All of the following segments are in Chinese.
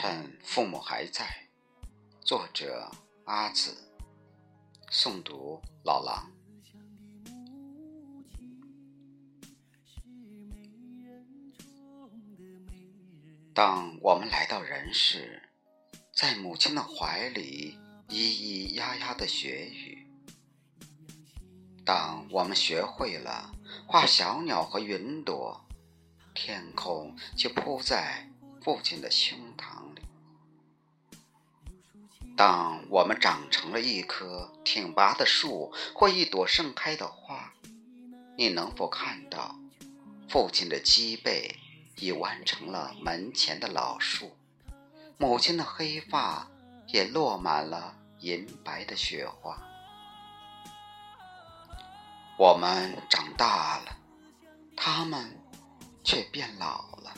趁父母还在，作者阿紫，诵读老狼。当我们来到人世，在母亲的怀里咿咿呀呀的学语；当我们学会了画小鸟和云朵，天空就铺在父亲的胸膛里。当我们长成了一棵挺拔的树或一朵盛开的花，你能否看到父亲的脊背已弯成了门前的老树，母亲的黑发也落满了银白的雪花？我们长大了，他们却变老了。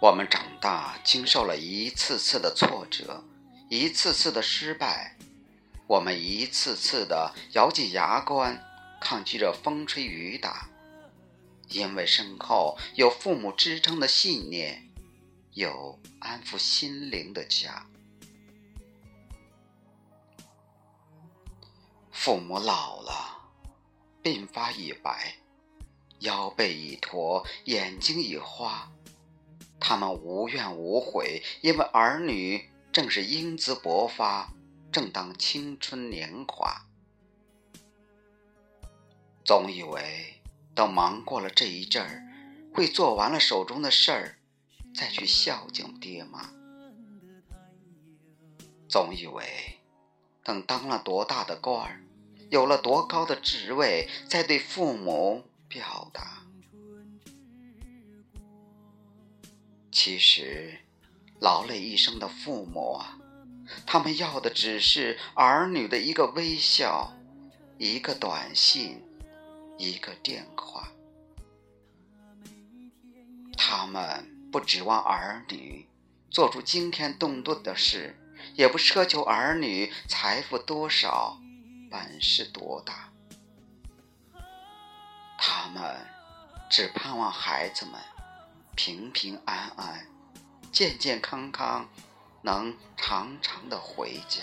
我们长大，经受了一次次的挫折，一次次的失败，我们一次次的咬紧牙关，抗拒着风吹雨打，因为身后有父母支撑的信念，有安抚心灵的家。父母老了，鬓发已白，腰背已驼，眼睛已花。他们无怨无悔，因为儿女正是英姿勃发，正当青春年华。总以为等忙过了这一阵儿，会做完了手中的事儿，再去孝敬爹妈。总以为等当了多大的官儿，有了多高的职位，再对父母表达。其实，劳累一生的父母啊，他们要的只是儿女的一个微笑，一个短信，一个电话。他们不指望儿女做出惊天动地的事，也不奢求儿女财富多少，本事多大。他们只盼望孩子们。平平安安、健健康康，能长长的回家。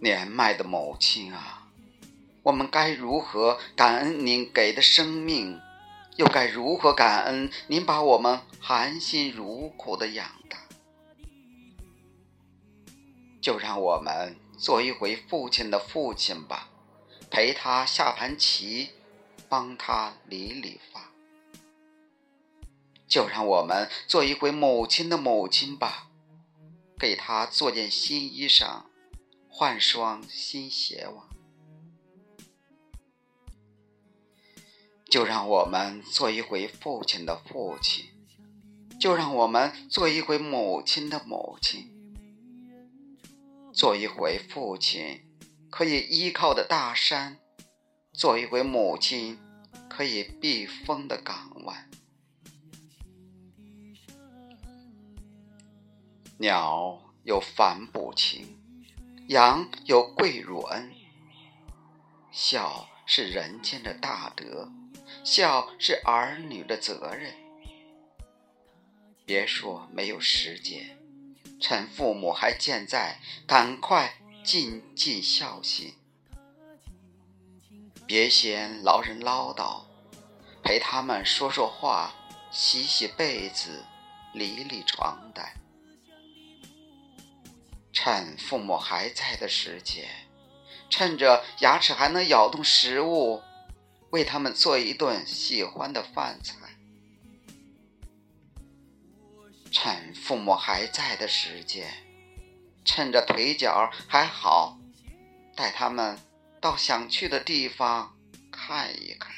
年迈的母亲啊，我们该如何感恩您给的生命？又该如何感恩您把我们含辛茹苦的养大？就让我们做一回父亲的父亲吧，陪他下盘棋。帮他理理发，就让我们做一回母亲的母亲吧，给他做件新衣裳，换双新鞋袜。就让我们做一回父亲的父亲，就让我们做一回母亲的母亲，做一回父亲可以依靠的大山。做一回母亲可以避风的港湾，鸟有反哺情，羊有跪乳恩。孝是人间的大德，孝是儿女的责任。别说没有时间，趁父母还健在，赶快尽尽孝心。别嫌老人唠叨，陪他们说说话，洗洗被子，理理床单。趁父母还在的时间，趁着牙齿还能咬动食物，为他们做一顿喜欢的饭菜。趁父母还在的时间，趁着腿脚还好，带他们。到想去的地方看一看。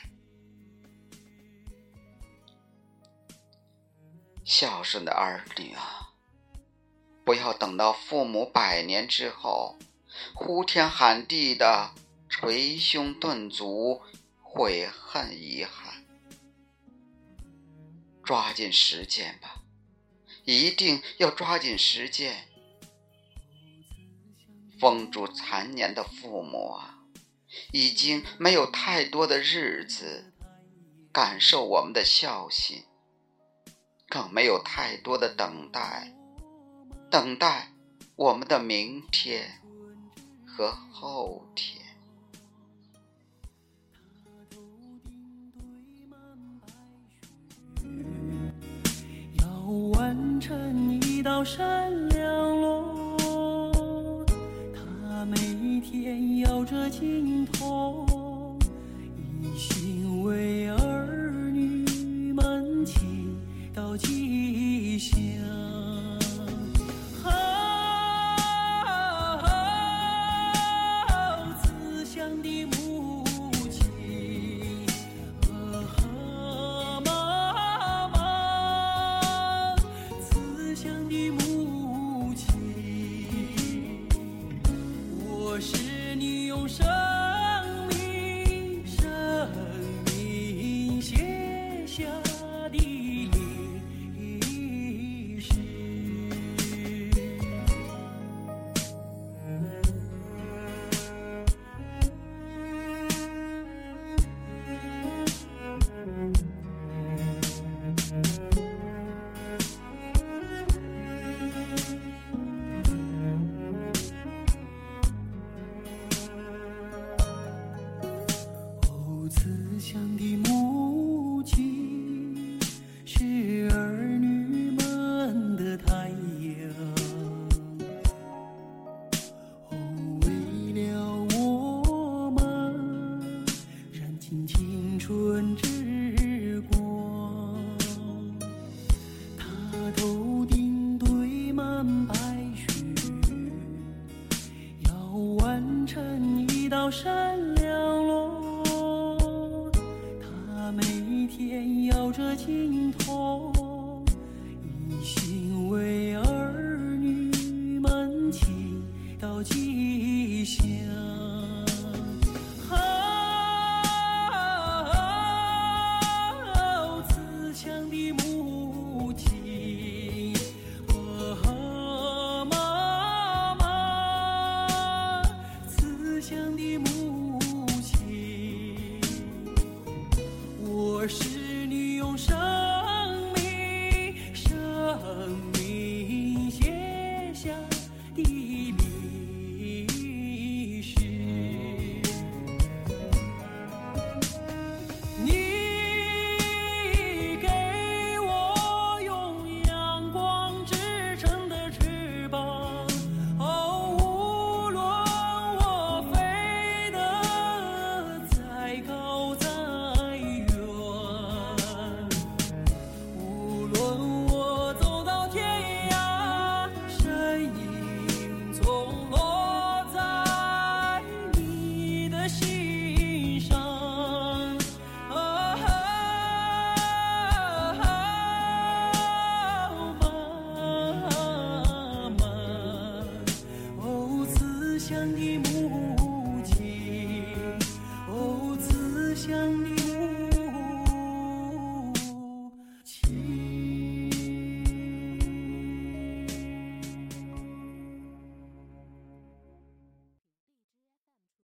孝顺的儿女啊，不要等到父母百年之后，呼天喊地的捶胸顿足、悔恨遗憾。抓紧时间吧，一定要抓紧时间。风烛残年的父母啊！已经没有太多的日子感受我们的孝心，更没有太多的等待，等待我们的明天和后天。要完成一道闪天摇着尽头，一心为儿女们祈祷吉祥。我是你用生青春之光，他头顶堆满白雪。要完成一道闪亮路，他每天摇着金铜，一的母亲。哦慈祥的